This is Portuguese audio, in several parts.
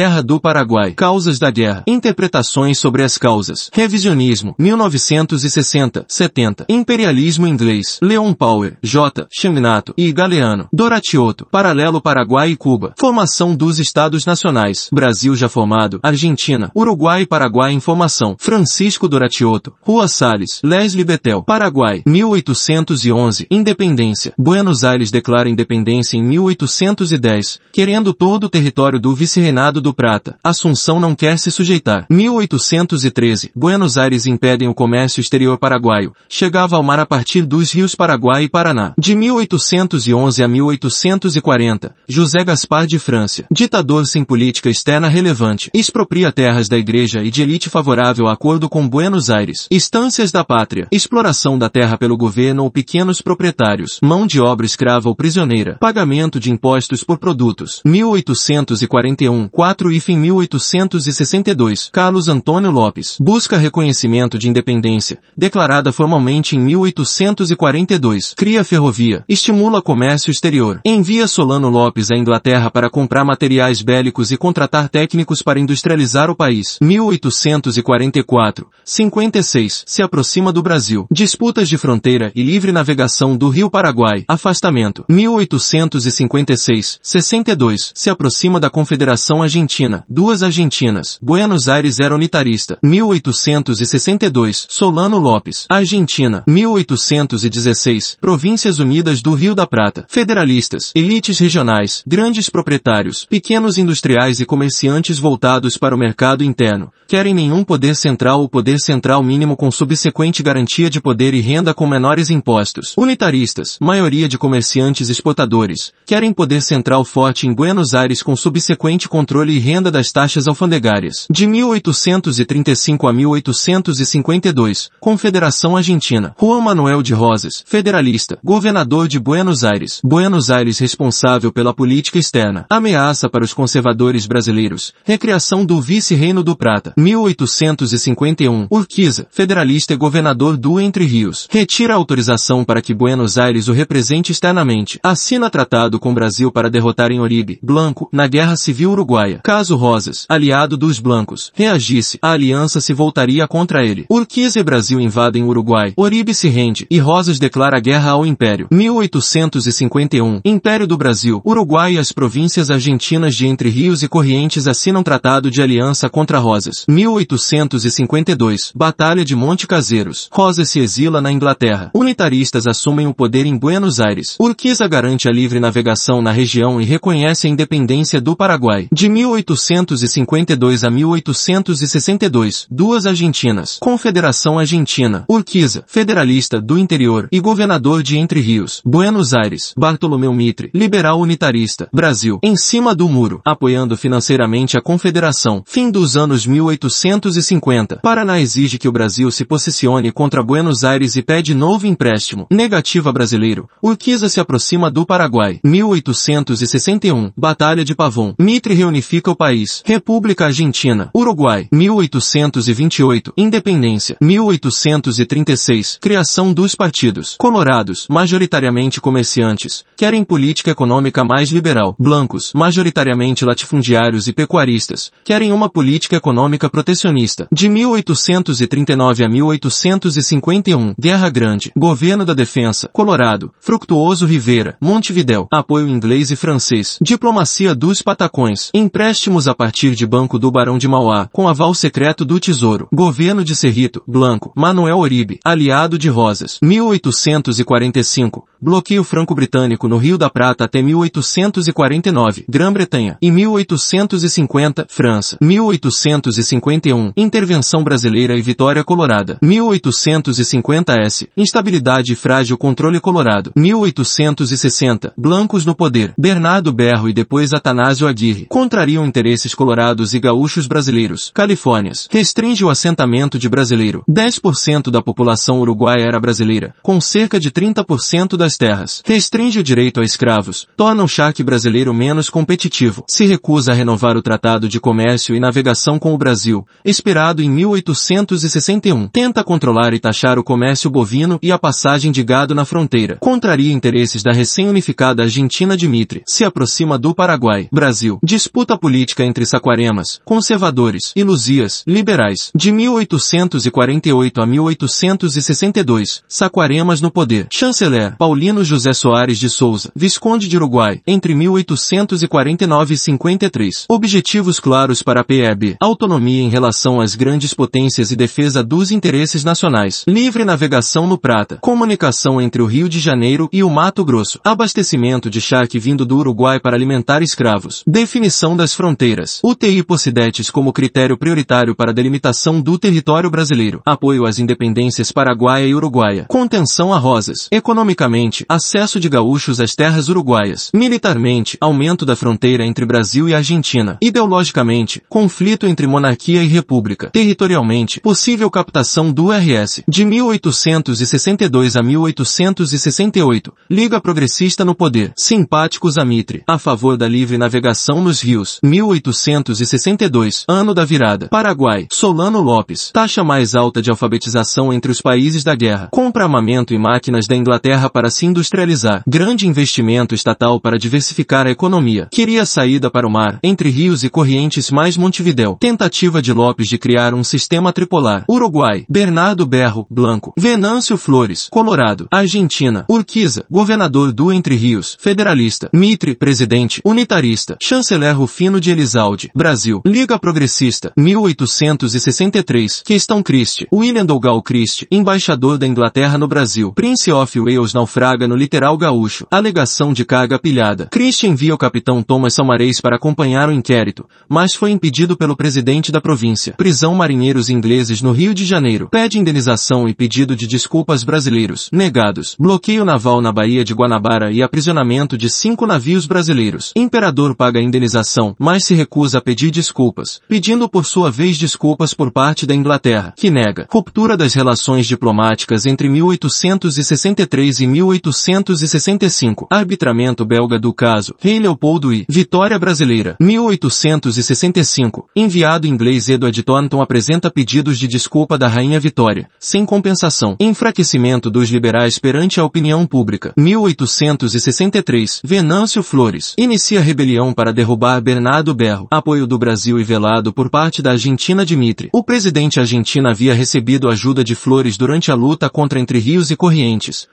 Guerra do Paraguai. Causas da guerra. Interpretações sobre as causas. Revisionismo. 1960, 70. Imperialismo inglês. Leon Power, J. Chimnato e Galeano. Doratioto. Paralelo Paraguai e Cuba. Formação dos Estados Nacionais. Brasil já formado. Argentina. Uruguai e Paraguai em formação. Francisco Doratioto. Rua Salles. Leslie Betel. Paraguai. 1811. Independência. Buenos Aires declara independência em 1810, querendo todo o território do vice-reinado do Prata. Assunção não quer se sujeitar. 1813. Buenos Aires impedem o comércio exterior paraguaio. Chegava ao mar a partir dos rios Paraguai e Paraná. De 1811 a 1840. José Gaspar de França. Ditador sem política externa relevante. Expropria terras da igreja e de elite favorável a acordo com Buenos Aires. Estâncias da pátria. Exploração da terra pelo governo ou pequenos proprietários. Mão de obra escrava ou prisioneira. Pagamento de impostos por produtos. 1841. 4 e fim 1862. Carlos Antônio Lopes. Busca reconhecimento de independência. Declarada formalmente em 1842. Cria ferrovia. Estimula comércio exterior. Envia Solano Lopes à Inglaterra para comprar materiais bélicos e contratar técnicos para industrializar o país. 1844. 56. Se aproxima do Brasil. Disputas de fronteira e livre navegação do Rio Paraguai. Afastamento. 1856. 62. Se aproxima da Confederação Argentina. Duas Argentinas. Buenos Aires era unitarista. 1862. Solano Lopes. Argentina. 1816. Províncias Unidas do Rio da Prata. Federalistas. Elites regionais. Grandes proprietários. Pequenos industriais e comerciantes voltados para o mercado interno. Querem nenhum poder central ou poder central mínimo com subsequente garantia de poder e renda com menores impostos. Unitaristas. Maioria de comerciantes exportadores. Querem poder central forte em Buenos Aires com subsequente controle e renda das taxas alfandegárias. De 1835 a 1852, Confederação Argentina. Juan Manuel de Rosas, federalista, governador de Buenos Aires. Buenos Aires responsável pela política externa. Ameaça para os conservadores brasileiros. Recriação do vice-reino do Prata. 1851. Urquiza, federalista e governador do Entre Rios. Retira autorização para que Buenos Aires o represente externamente. Assina tratado com Brasil para derrotar em Oribe, Blanco, na Guerra Civil Uruguaia. Caso Rosas, aliado dos Blancos, reagisse, a aliança se voltaria contra ele. Urquiza e Brasil invadem Uruguai. Oribe se rende, e Rosas declara guerra ao Império. 1851. Império do Brasil. Uruguai e as províncias argentinas de Entre Rios e Corrientes assinam tratado de aliança contra Rosas. 1852. Batalha de Monte Caseiros. Rosas se exila na Inglaterra. Unitaristas assumem o poder em Buenos Aires. Urquiza garante a livre navegação na região e reconhece a independência do Paraguai. De 1852 a 1862, duas Argentinas. Confederação Argentina. Urquiza, federalista do interior e governador de Entre Rios. Buenos Aires. Bartolomeu Mitre, liberal unitarista. Brasil. Em cima do muro, apoiando financeiramente a confederação. Fim dos anos 1850. Paraná exige que o Brasil se posicione contra Buenos Aires e pede novo empréstimo. Negativa brasileiro. Urquiza se aproxima do Paraguai. 1861. Batalha de Pavon. Mitre reunifica o país. República Argentina. Uruguai. 1828. Independência. 1836. Criação dos partidos. Colorados. Majoritariamente comerciantes. Querem política econômica mais liberal. Blancos. Majoritariamente latifundiários e pecuaristas. Querem uma política econômica protecionista. De 1839 a 1851. Guerra Grande. Governo da Defensa. Colorado. Fructuoso Rivera. Montevidéu. Apoio inglês e francês. Diplomacia dos Patacões. Empréstimos a partir de Banco do Barão de Mauá. Com aval secreto do Tesouro. Governo de Cerrito. Blanco. Manuel Oribe. Aliado de Rosas. 1845. Bloqueio franco-britânico no Rio da Prata até 1849. Grã-Bretanha. E 1850. França. 1851. Intervenção brasileira e Vitória Colorada. 1850 S. Instabilidade e frágil controle colorado. 1860. Blancos no poder. Bernardo Berro e depois Atanásio Aguirre. Contrariam interesses colorados e gaúchos brasileiros. Califórnias. Restringe o assentamento de brasileiro. 10% da população uruguaia era brasileira, com cerca de 30% das das terras. Restringe o direito a escravos. Torna o charque brasileiro menos competitivo. Se recusa a renovar o Tratado de Comércio e Navegação com o Brasil, esperado em 1861. Tenta controlar e taxar o comércio bovino e a passagem de gado na fronteira. Contraria interesses da recém-unificada Argentina de. Se aproxima do Paraguai. Brasil. Disputa política entre saquaremas, conservadores e luzias, liberais. De 1848 a 1862. Saquaremas no poder. Chanceler. Paulino José Soares de Souza. Visconde de Uruguai. Entre 1849 e 53. Objetivos claros para a PEB. Autonomia em relação às grandes potências e defesa dos interesses nacionais. Livre navegação no Prata. Comunicação entre o Rio de Janeiro e o Mato Grosso. Abastecimento de charque vindo do Uruguai para alimentar escravos. Definição das fronteiras. UTI Possidetes como critério prioritário para a delimitação do território brasileiro. Apoio às independências paraguaia e uruguaia. Contenção a rosas. Economicamente, acesso de gaúchos às terras uruguaias. Militarmente, aumento da fronteira entre Brasil e Argentina. Ideologicamente, conflito entre monarquia e república. Territorialmente, possível captação do RS. De 1862 a 1868, Liga Progressista no poder. Simpáticos a Mitre. A favor da livre navegação nos rios. 1862, ano da virada. Paraguai. Solano Lopes. Taxa mais alta de alfabetização entre os países da guerra. Compra armamento e máquinas da Inglaterra para se industrializar. Grande investimento estatal para diversificar a economia. Queria saída para o mar, entre rios e correntes mais Montevidéu. Tentativa de Lopes de criar um sistema tripolar. Uruguai. Bernardo Berro, Blanco. Venâncio Flores, Colorado. Argentina. Urquiza, governador do Entre Rios. Federalista. Mitre, presidente. Unitarista. Chanceler Rufino de Elizalde. Brasil. Liga Progressista. 1863. Questão Christie. William Dougal Christie. Embaixador da Inglaterra no Brasil. Prince of Wales naufraga no literal gaúcho. Alegação de carga pilhada. Christie envia o capitão Thomas Salmareis para acompanhar o inquérito, mas foi impedido pelo presidente da província. Prisão marinheiros ingleses no Rio de Janeiro. Pede indenização e pedido de desculpas brasileiros. Negados. Bloqueio naval na Baía de Guanabara e aprisionamento de cinco navios brasileiros. Imperador paga indenização, mas se recusa a pedir desculpas, pedindo por sua vez desculpas por parte da Inglaterra, que nega. Ruptura das relações diplomáticas entre 1863 e 1865. Arbitramento belga do caso. Rei Leopoldo I. Vitória brasileira. 1865. Enviado inglês Edward Thornton apresenta pedidos de desculpa da Rainha Vitória, sem compensação. Enfraquecimento dos liberais perante a opinião pública. 1863. Venâncio Flores. Inicia rebelião para derrubar Bernardo Berro. Apoio do Brasil e velado por parte da Argentina de Mitre. O presidente argentino havia recebido ajuda de Flores durante a luta contra Entre Rios e Corrientes,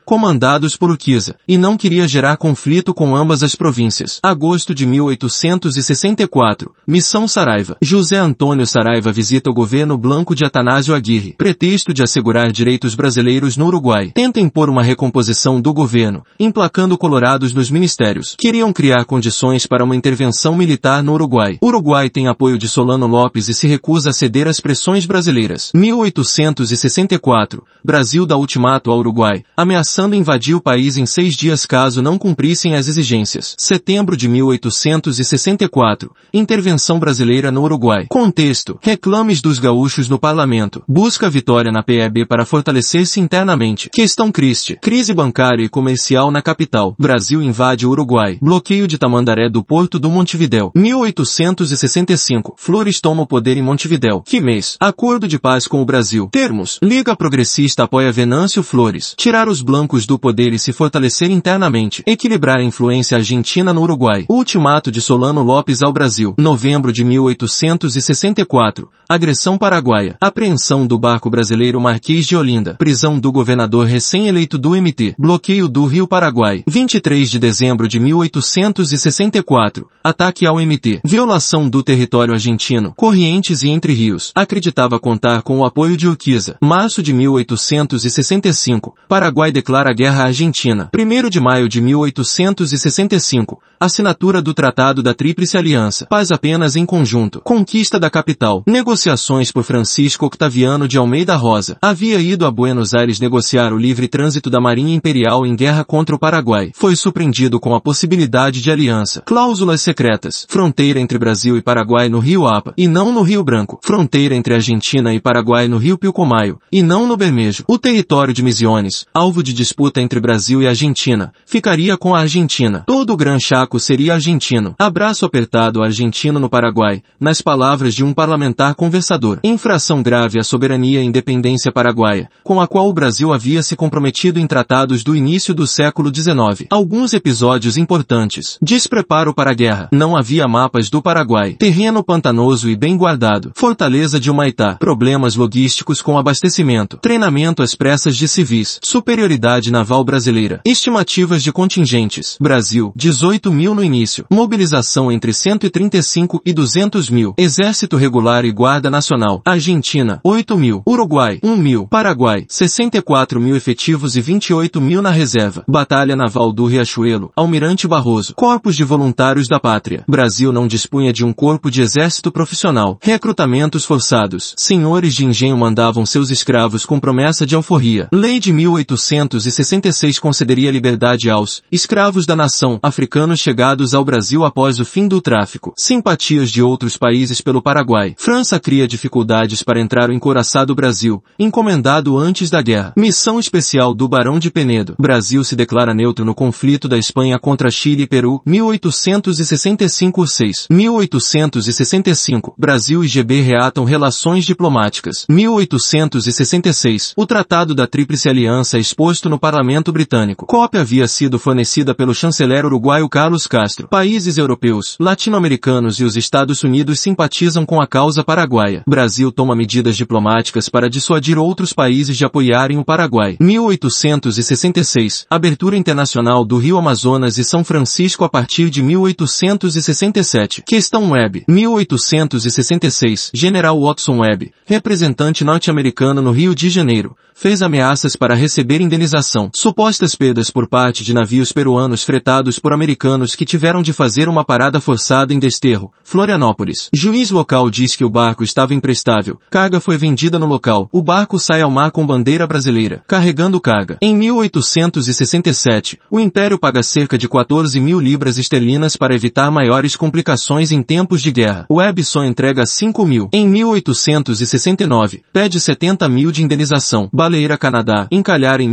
comandados por Urquiza, e não queria gerar conflito com ambas as províncias. Agosto de 1864. Missão Saraiva. José Antônio Saraiva visita o governo blanco de Atanásio Aguirre. Pretexto de assegurar direitos brasileiros no Uruguai. Tenta impor uma recomposição do governo, emplacando colorados nos ministérios. Queriam criar condições para uma intervenção militar no Uruguai. Uruguai tem apoio de Solano Lopes e se recusa a ceder às pressões brasileiras. 1864. Brasil dá ultimato ao Uruguai, ameaçando invadir o país em seis dias caso não cumprissem as exigências. Setembro de 1864. Intervenção brasileira no Uruguai. Contexto. Reclames dos gaúchos no parlamento. Busca vitória na PEB para fortalecer-se internamente. Questão Christie. Crise bancária e comercial na capital. Brasil invade Uruguai. Bloqueio de Tamandaré do Porto do Montevidéu. 1865. Flores toma o poder em Montevidéu. Que mês? Acordo de paz com o Brasil. Termos. Liga Progressista apoia Venâncio Flores. Tirar os blancos do poder se fortalecer internamente. Equilibrar a influência argentina no Uruguai. Ultimato de Solano Lopes ao Brasil. Novembro de 1864. Agressão paraguaia. Apreensão do barco brasileiro Marquês de Olinda. Prisão do governador recém-eleito do MT. Bloqueio do Rio Paraguai. 23 de dezembro de 1864. Ataque ao MT. Violação do território argentino. Corrientes e Entre Rios. Acreditava contar com o apoio de Urquiza. Março de 1865. Paraguai declara guerra à Argentina. 1 de maio de 1865. Assinatura do Tratado da Tríplice Aliança. Paz apenas em conjunto. Conquista da capital. Negociações por Francisco Octaviano de Almeida Rosa. Havia ido a Buenos Aires negociar o livre trânsito da Marinha Imperial em guerra contra o Paraguai. Foi surpreendido com a possibilidade de aliança. Cláusulas secretas. Fronteira entre Brasil e Paraguai no Rio Apa, e não no Rio Branco. Fronteira entre Argentina e Paraguai no Rio Pilcomayo, e não no Bermejo. O território de Misiones, alvo de disputa entre Brasil e Argentina, ficaria com a Argentina. Todo o Gran Chaco seria argentino. Abraço apertado argentino no Paraguai, nas palavras de um parlamentar conversador. Infração grave à soberania e independência paraguaia, com a qual o Brasil havia se comprometido em tratados do início do século XIX. Alguns episódios importantes. Despreparo para a guerra. Não havia mapas do Paraguai. Terreno pantanoso e bem guardado. Fortaleza de Humaitá. Problemas logísticos com abastecimento. Treinamento às pressas de civis. Superioridade naval brasileira. Estimativas de contingentes. Brasil, 18 mil no início. Mobilização entre 135 e 200 mil. Exército regular e Guarda Nacional. Argentina, 8 mil. Uruguai, 1 mil. Paraguai, 64 mil efetivos e 28 mil na reserva. Batalha Naval do Riachuelo. Almirante Barroso. Corpos de Voluntários da Pátria. Brasil não dispunha de um corpo de exército profissional. Recrutamentos forçados. Senhores de engenho mandavam seus escravos com promessa de alforria. Lei de 1866 concederia liberdade aos escravos da nação africanos chegados ao Brasil após o fim do tráfico. Simpatias de outros países pelo Paraguai. França cria dificuldades para entrar o encoraçado Brasil, encomendado antes da guerra. Missão especial do Barão de Penedo. Brasil se declara neutro no conflito da Espanha contra Chile e Peru, 1865-6. 1865. Brasil e GB reatam relações diplomáticas. 1866. O Tratado da Tríplice Aliança é exposto no Parlamento Britânico. Cópia havia sido fornecida pelo chanceler uruguaio Carlos Castro. Países europeus, latino-americanos e os Estados Unidos simpatizam com a causa paraguaia. Brasil toma medidas diplomáticas para dissuadir outros países de apoiarem o Paraguai. 1866. Abertura internacional do Rio Amazonas e São Francisco a partir de 1867. Questão Webb. 1866. General Watson Webb, representante norte-americano no Rio de Janeiro, fez ameaças para receber indenização. Supostas perdas por parte de navios peruanos fretados por americanos que tiveram de fazer uma parada forçada em Desterro, Florianópolis. Juiz local diz que o barco estava imprestável. Carga foi vendida no local. O barco sai ao mar com bandeira brasileira, carregando carga. Em 1867, o Império paga cerca de 14 mil libras esterlinas para evitar maiores complicações em tempos de guerra. Webb só entrega 5 mil. Em 1869, pede 70 mil de indenização. Baleira Canadá, encalhar em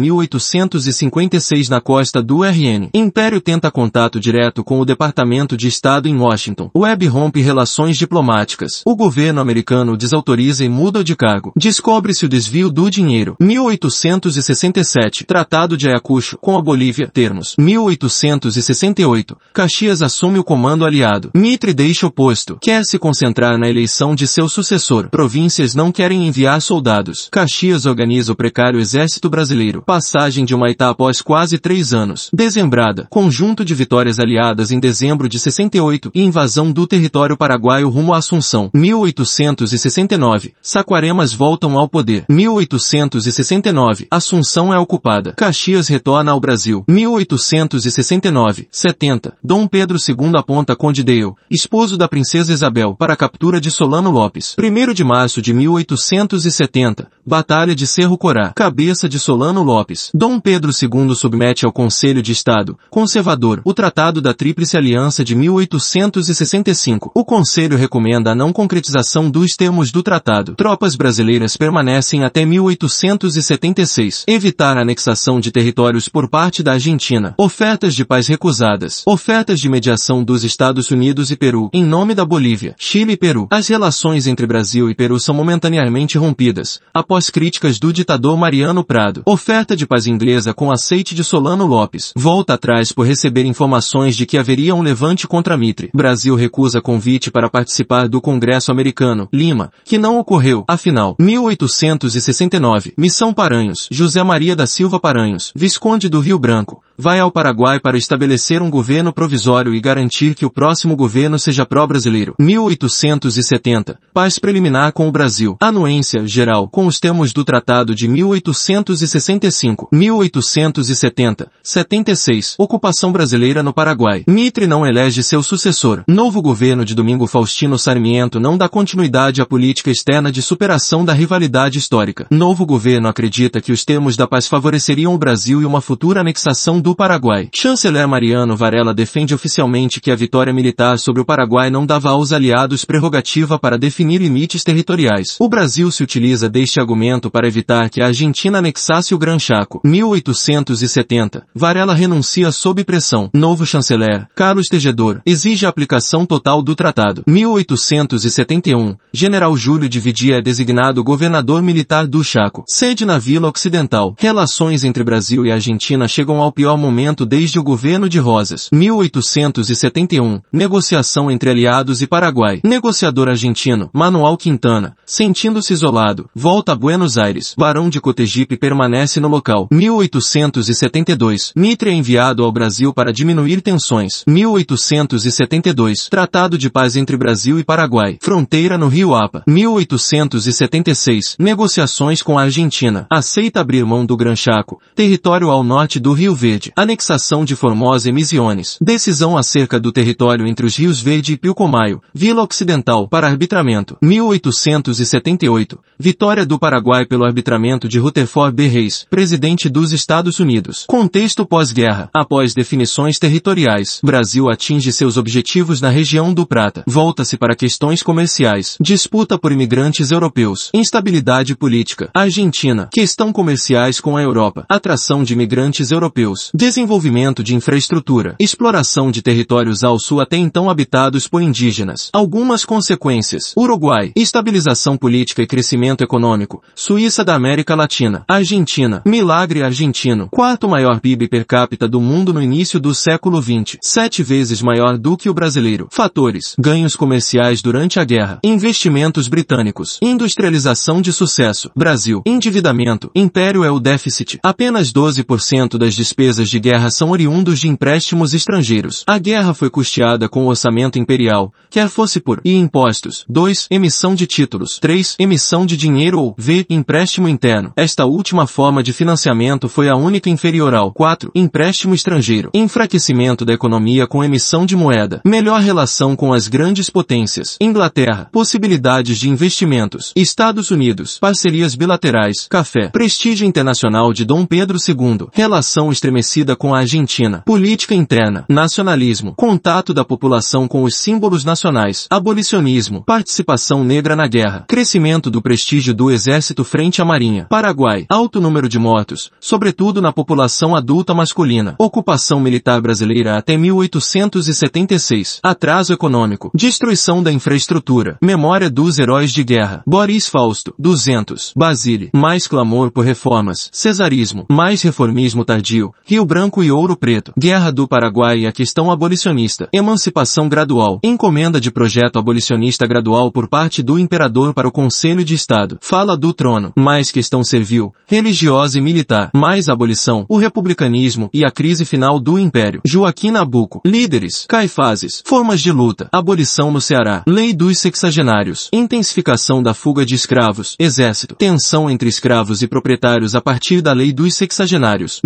1856 na costa do RN. Império tenta contato direto com o Departamento de Estado em Washington. Webb rompe relações diplomáticas. O governo americano desautoriza e muda de cargo. Descobre-se o desvio do dinheiro. 1867. Tratado de Ayacucho com a Bolívia. Termos. 1868. Caxias assume o comando aliado. Mitre deixa o posto. Quer se concentrar na eleição de seu sucessor. Províncias não querem enviar soldados. Caxias organiza o precário exército brasileiro. Passagem de Após quase três anos. Dezembrada. Conjunto de vitórias aliadas em dezembro de 68 e invasão do território paraguaio rumo a Assunção. 1869. Saquaremas voltam ao poder. 1869. Assunção é ocupada. Caxias retorna ao Brasil. 1869. 70. Dom Pedro II aponta Conde Dale, esposo da princesa Isabel, para a captura de Solano Lopes. 1 de março de 1870. Batalha de Cerro Corá. Cabeça de Solano Lopes. Dom Pedro II submete ao Conselho de Estado, conservador, o Tratado da Tríplice Aliança de 1865. O Conselho recomenda a não concretização dos termos do tratado. Tropas brasileiras permanecem até 1876. Evitar a anexação de territórios por parte da Argentina. Ofertas de paz recusadas. Ofertas de mediação dos Estados Unidos e Peru, em nome da Bolívia, Chile e Peru. As relações entre Brasil e Peru são momentaneamente rompidas, após críticas do ditador Mariano Prado. Oferta de paz inglesa com aceite de Solano Lopes. Volta atrás por receber informações de que haveria um levante contra Mitre. Brasil recusa convite para participar do Congresso americano, Lima, que não ocorreu. Afinal, 1869. Missão Paranhos. José Maria da Silva Paranhos, Visconde do Rio Branco, vai ao Paraguai para estabelecer um governo provisório e garantir que o próximo governo seja pró-brasileiro. 1870. Paz preliminar com o Brasil. Anuência geral com os termos do Tratado de 1865. 1870. 76. Ocupação brasileira no Paraguai. Mitre não elege seu sucessor. Novo governo de Domingo Faustino Sarmiento não dá continuidade à política externa de superação da rivalidade histórica. Novo governo acredita que os termos da paz favoreceriam o Brasil e uma futura anexação do Paraguai. Chanceler Mariano Varela defende oficialmente que a vitória militar sobre o Paraguai não dava aos aliados prerrogativa para definir limites territoriais. O Brasil se utiliza deste argumento para evitar que a Argentina anexasse o Gran Chaco. 1870. Varela renuncia sob pressão. Novo chanceler, Carlos Tegedor, exige a aplicação total do tratado. 1871. General Júlio de Vidia é designado governador militar do Chaco. Sede na Vila Ocidental. Relações entre Brasil e Argentina chegam ao pior momento desde o governo de Rosas. 1871. Negociação entre aliados e Paraguai. Negociador argentino, Manuel Quintana, sentindo-se isolado, volta a Buenos Aires. Barão de Cotegipe permanece no local. 1872. Mitre é enviado ao Brasil para diminuir tensões. 1872. Tratado de paz entre Brasil e Paraguai. Fronteira no Rio Apa. 1876. Negociações com a Argentina. Aceita abrir mão do Gran Chaco, território ao norte do Rio Verde. Anexação de Formosa e Misiones. Decisão acerca do território entre os rios Verde e Pilcomayo. Vila Ocidental para arbitramento. 1878. Vitória do Paraguai pelo arbitramento de Rutherford B. Reis, presidente dos Estados Unidos. Contexto pós-guerra. Após definições territoriais, Brasil atinge seus objetivos na região do Prata. Volta-se para questões comerciais. Disputa por imigrantes europeus. Instabilidade política. Argentina. Questão comerciais com a Europa. Atração de imigrantes europeus. Desenvolvimento de infraestrutura. Exploração de territórios ao sul até então habitados por indígenas. Algumas consequências. Uruguai. Estabilização política e crescimento econômico. Suíça da América Latina. Argentina. Milagre argentino. Quarto maior PIB per capita do mundo no início do século XX. Sete vezes maior do que o brasileiro. Fatores. Ganhos comerciais durante a guerra. Investimentos britânicos. Industrialização de sucesso. Brasil. Endividamento. Império é o déficit. Apenas 12% das despesas de guerra são oriundos de empréstimos estrangeiros. A guerra foi custeada com o orçamento imperial, quer fosse por I impostos. 2. Emissão de títulos. 3. Emissão de dinheiro ou V. Empréstimo interno. Esta última forma de financiamento foi a única inferior ao 4. Empréstimo estrangeiro. Enfraquecimento da economia com emissão de moeda. Melhor relação com as grandes potências. Inglaterra. Possibilidades de investimentos. Estados Unidos. Parcerias bilaterais. Café. Prestígio internacional de Dom Pedro II. Relação estremecida com a Argentina. Política interna. Nacionalismo. Contato da população com os símbolos nacionais. Abolicionismo. Participação negra na guerra. Crescimento do prestígio do exército frente à marinha. Paraguai. Alto número de mortos, sobretudo na população adulta masculina. Ocupação militar brasileira até 1876. Atraso econômico. Destruição da infraestrutura. Memória dos heróis de guerra. Boris Fausto. 200. Basile. Mais clamor por reformas. Cesarismo. Mais reformismo tardio. Rio Branco e Ouro Preto. Guerra do Paraguai e a questão abolicionista. Emancipação gradual. Encomenda de projeto abolicionista gradual por parte do imperador para o Conselho de Estado. Fala do trono. Mais questão servil. Religiosa e militar. Mais abolição. O republicanismo e a crise final do império. Joaquim Nabuco. Líderes. Caifazes. Formas de luta. Abolição no Ceará. Lei dos sexagenários. Intensificação da fuga de escravos. Exército. Tensão entre escravos e proprietários a partir da Lei dos Sexagenários.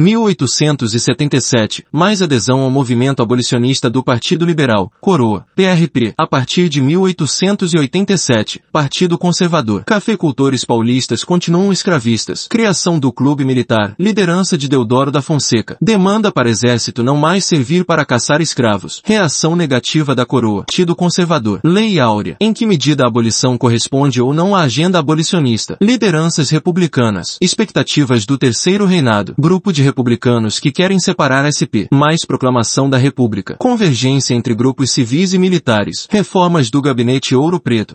1877. Mais adesão ao movimento abolicionista do Partido Liberal. Coroa. PRP. A partir de 1887. Partido Conservador. Cafeicultores paulistas continuam escravistas. Criação do Clube Militar. Liderança de Deodoro da Fonseca. Demanda para exército não mais servir para caçar escravos. Reação negativa da coroa. Partido Conservador. Lei Áurea. Em que medida a abolição corresponde ou não à agenda abolicionista. Lideranças republicanas. Expectativas do Terceiro Reinado. Grupo de republicanos que querem separar SP. Mais proclamação da República. Convergência entre grupos civis e militares. Reformas do Gabinete Ouro Preto.